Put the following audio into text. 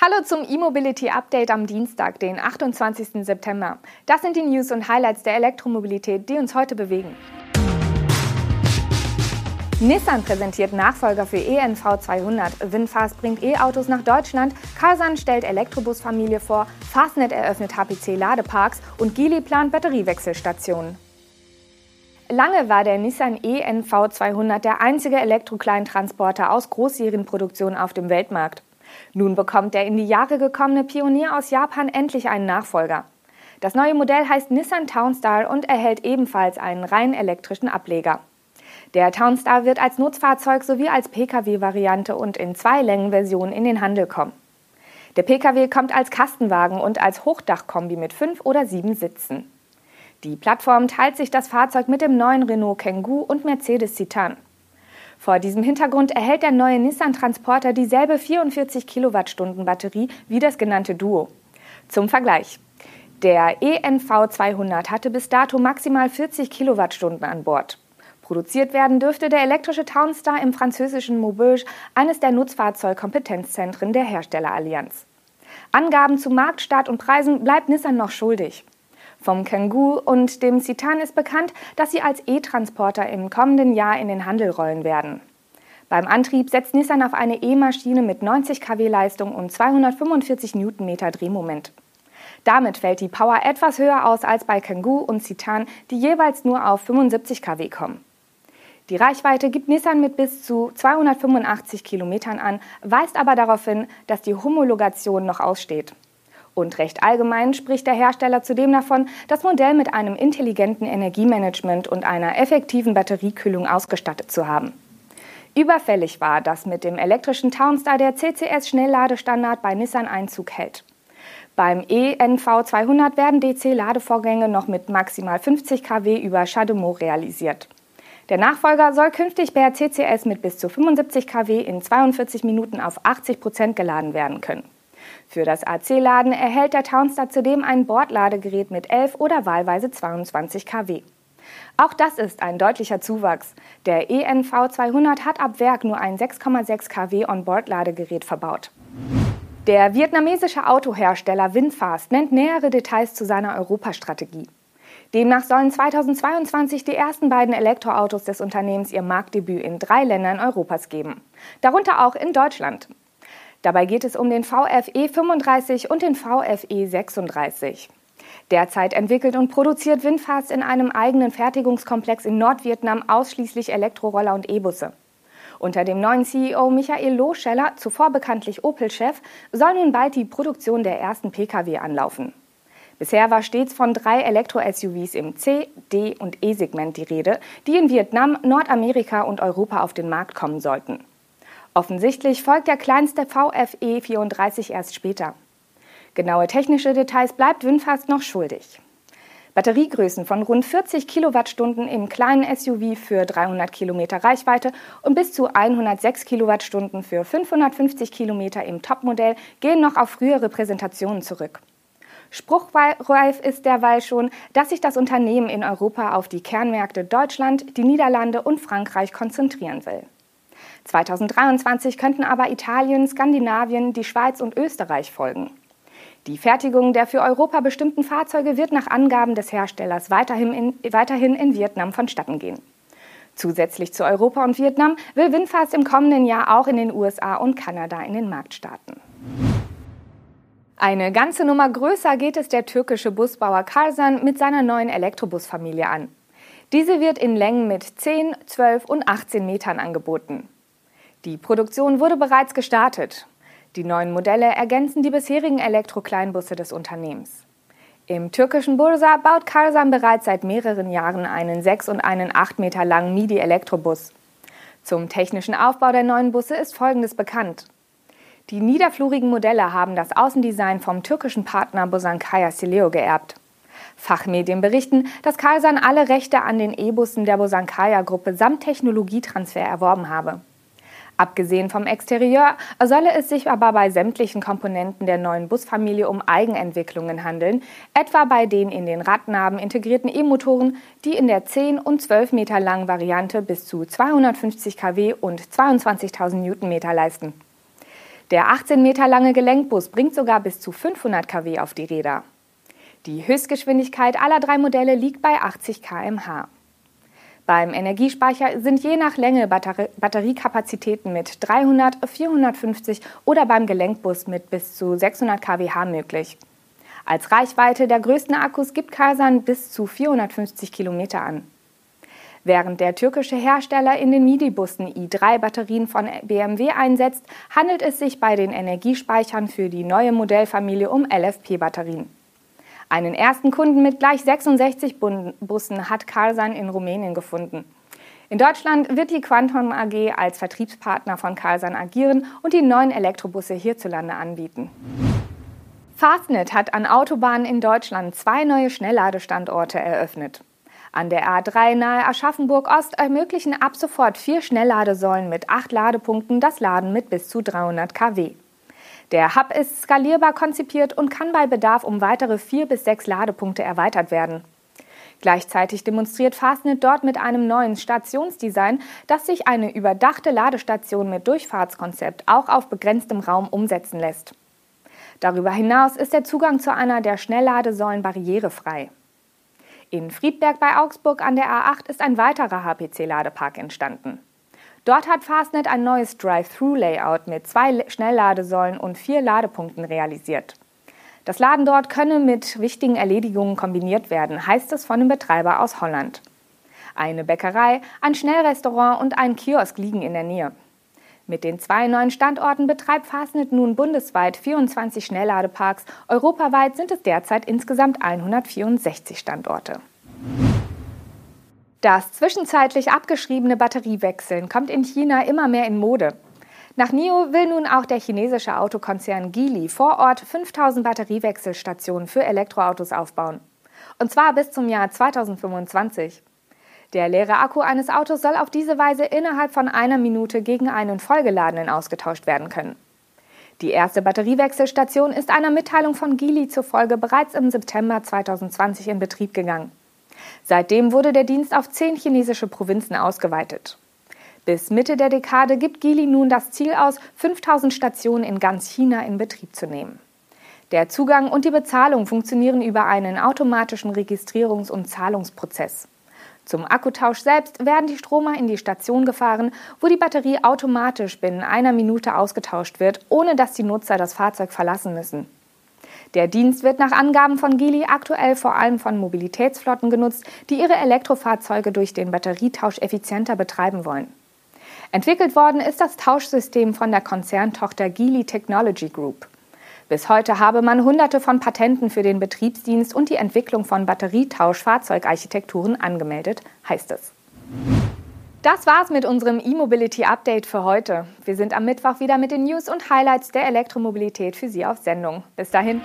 Hallo zum E-Mobility Update am Dienstag, den 28. September. Das sind die News und Highlights der Elektromobilität, die uns heute bewegen. Nissan präsentiert Nachfolger für ENV 200. Winfast bringt E-Autos nach Deutschland. Karsan stellt Elektrobusfamilie vor. Fastnet eröffnet HPC-Ladeparks und Geely plant Batteriewechselstationen. Lange war der Nissan ENV 200 der einzige Elektrokleintransporter aus Großserienproduktion auf dem Weltmarkt. Nun bekommt der in die Jahre gekommene Pionier aus Japan endlich einen Nachfolger. Das neue Modell heißt Nissan Townstar und erhält ebenfalls einen rein elektrischen Ableger. Der Townstar wird als Nutzfahrzeug sowie als Pkw-Variante und in zwei Längenversionen in den Handel kommen. Der Pkw kommt als Kastenwagen und als Hochdachkombi mit fünf oder sieben Sitzen. Die Plattform teilt sich das Fahrzeug mit dem neuen Renault Kangoo und Mercedes Citan. Vor diesem Hintergrund erhält der neue Nissan Transporter dieselbe 44 Kilowattstunden Batterie wie das genannte Duo. Zum Vergleich. Der ENV 200 hatte bis dato maximal 40 Kilowattstunden an Bord. Produziert werden dürfte der elektrische Townstar im französischen Maubeuge, eines der Nutzfahrzeugkompetenzzentren der Herstellerallianz. Angaben zu Marktstart und Preisen bleibt Nissan noch schuldig. Vom Kangoo und dem Citan ist bekannt, dass sie als E-Transporter im kommenden Jahr in den Handel rollen werden. Beim Antrieb setzt Nissan auf eine E-Maschine mit 90 kW Leistung und 245 Newtonmeter Drehmoment. Damit fällt die Power etwas höher aus als bei Kangoo und Citan, die jeweils nur auf 75 kW kommen. Die Reichweite gibt Nissan mit bis zu 285 Kilometern an, weist aber darauf hin, dass die Homologation noch aussteht. Und recht allgemein spricht der Hersteller zudem davon, das Modell mit einem intelligenten Energiemanagement und einer effektiven Batteriekühlung ausgestattet zu haben. Überfällig war, dass mit dem elektrischen Townstar der CCS-Schnellladestandard bei Nissan Einzug hält. Beim ENV 200 werden DC-Ladevorgänge noch mit maximal 50 kW über CHAdeMO realisiert. Der Nachfolger soll künftig per CCS mit bis zu 75 kW in 42 Minuten auf 80 Prozent geladen werden können. Für das AC-Laden erhält der Townstar zudem ein Bordladegerät mit 11 oder wahlweise 22 kW. Auch das ist ein deutlicher Zuwachs. Der ENV 200 hat ab Werk nur ein 6,6 kW On-Board-Ladegerät verbaut. Der vietnamesische Autohersteller Winfast nennt nähere Details zu seiner Europastrategie. Demnach sollen 2022 die ersten beiden Elektroautos des Unternehmens ihr Marktdebüt in drei Ländern Europas geben, darunter auch in Deutschland. Dabei geht es um den VFE 35 und den VFE 36. Derzeit entwickelt und produziert Winfast in einem eigenen Fertigungskomplex in Nordvietnam ausschließlich Elektroroller und E-Busse. Unter dem neuen CEO Michael Lohscheller, zuvor bekanntlich Opel-Chef, soll nun bald die Produktion der ersten Pkw anlaufen. Bisher war stets von drei Elektro-SUVs im C-, D- und E-Segment die Rede, die in Vietnam, Nordamerika und Europa auf den Markt kommen sollten. Offensichtlich folgt der kleinste VFE 34 erst später. Genaue technische Details bleibt Winfast noch schuldig. Batteriegrößen von rund 40 Kilowattstunden im kleinen SUV für 300 Kilometer Reichweite und bis zu 106 Kilowattstunden für 550 Kilometer im Topmodell gehen noch auf frühere Präsentationen zurück. Spruchreif ist derweil schon, dass sich das Unternehmen in Europa auf die Kernmärkte Deutschland, die Niederlande und Frankreich konzentrieren will. 2023 könnten aber Italien, Skandinavien, die Schweiz und Österreich folgen. Die Fertigung der für Europa bestimmten Fahrzeuge wird nach Angaben des Herstellers weiterhin in, weiterhin in Vietnam vonstatten gehen. Zusätzlich zu Europa und Vietnam will Winfast im kommenden Jahr auch in den USA und Kanada in den Markt starten. Eine ganze Nummer größer geht es der türkische Busbauer Karsan mit seiner neuen Elektrobusfamilie an. Diese wird in Längen mit 10, 12 und 18 Metern angeboten. Die Produktion wurde bereits gestartet. Die neuen Modelle ergänzen die bisherigen Elektrokleinbusse des Unternehmens. Im türkischen Bursa baut Karsan bereits seit mehreren Jahren einen 6 und einen 8 Meter langen MIDI-Elektrobus. Zum technischen Aufbau der neuen Busse ist Folgendes bekannt. Die niederflurigen Modelle haben das Außendesign vom türkischen Partner Bosankaya Sileo geerbt. Fachmedien berichten, dass Karsan alle Rechte an den E-Bussen der Bosankaya-Gruppe samt Technologietransfer erworben habe. Abgesehen vom Exterieur solle es sich aber bei sämtlichen Komponenten der neuen Busfamilie um Eigenentwicklungen handeln, etwa bei den in den Radnaben integrierten E-Motoren, die in der 10 und 12 Meter langen Variante bis zu 250 kW und 22.000 Newtonmeter leisten. Der 18 Meter lange Gelenkbus bringt sogar bis zu 500 kW auf die Räder. Die Höchstgeschwindigkeit aller drei Modelle liegt bei 80 km/h. Beim Energiespeicher sind je nach Länge Batteriekapazitäten mit 300, 450 oder beim Gelenkbus mit bis zu 600 kWh möglich. Als Reichweite der größten Akkus gibt Karsan bis zu 450 Kilometer an. Während der türkische Hersteller in den MIDI-Bussen i3-Batterien von BMW einsetzt, handelt es sich bei den Energiespeichern für die neue Modellfamilie um LFP-Batterien. Einen ersten Kunden mit gleich 66 Bussen hat Carlsan in Rumänien gefunden. In Deutschland wird die Quantum AG als Vertriebspartner von Carlsan agieren und die neuen Elektrobusse hierzulande anbieten. Fastnet hat an Autobahnen in Deutschland zwei neue Schnellladestandorte eröffnet. An der A3 nahe Aschaffenburg Ost ermöglichen ab sofort vier Schnellladesäulen mit acht Ladepunkten das Laden mit bis zu 300 kW. Der Hub ist skalierbar konzipiert und kann bei Bedarf um weitere vier bis sechs Ladepunkte erweitert werden. Gleichzeitig demonstriert Fastnet dort mit einem neuen Stationsdesign, dass sich eine überdachte Ladestation mit Durchfahrtskonzept auch auf begrenztem Raum umsetzen lässt. Darüber hinaus ist der Zugang zu einer der Schnellladesäulen barrierefrei. In Friedberg bei Augsburg an der A8 ist ein weiterer HPC-Ladepark entstanden. Dort hat Fastnet ein neues Drive-Through-Layout mit zwei Schnellladesäulen und vier Ladepunkten realisiert. Das Laden dort könne mit wichtigen Erledigungen kombiniert werden, heißt es von dem Betreiber aus Holland. Eine Bäckerei, ein Schnellrestaurant und ein Kiosk liegen in der Nähe. Mit den zwei neuen Standorten betreibt Fastnet nun bundesweit 24 Schnellladeparks. Europaweit sind es derzeit insgesamt 164 Standorte. Das zwischenzeitlich abgeschriebene Batteriewechseln kommt in China immer mehr in Mode. Nach NIO will nun auch der chinesische Autokonzern Geely vor Ort 5000 Batteriewechselstationen für Elektroautos aufbauen. Und zwar bis zum Jahr 2025. Der leere Akku eines Autos soll auf diese Weise innerhalb von einer Minute gegen einen vollgeladenen ausgetauscht werden können. Die erste Batteriewechselstation ist einer Mitteilung von Geely zufolge bereits im September 2020 in Betrieb gegangen. Seitdem wurde der Dienst auf zehn chinesische Provinzen ausgeweitet. Bis Mitte der Dekade gibt Geely nun das Ziel aus, 5000 Stationen in ganz China in Betrieb zu nehmen. Der Zugang und die Bezahlung funktionieren über einen automatischen Registrierungs- und Zahlungsprozess. Zum Akkutausch selbst werden die Stromer in die Station gefahren, wo die Batterie automatisch binnen einer Minute ausgetauscht wird, ohne dass die Nutzer das Fahrzeug verlassen müssen. Der Dienst wird nach Angaben von Gili aktuell vor allem von Mobilitätsflotten genutzt, die ihre Elektrofahrzeuge durch den Batterietausch effizienter betreiben wollen. Entwickelt worden ist das Tauschsystem von der Konzerntochter Geely Technology Group. Bis heute habe man hunderte von Patenten für den Betriebsdienst und die Entwicklung von Batterietausch-Fahrzeugarchitekturen angemeldet, heißt es. Das war's mit unserem E-Mobility Update für heute. Wir sind am Mittwoch wieder mit den News und Highlights der Elektromobilität für Sie auf Sendung. Bis dahin.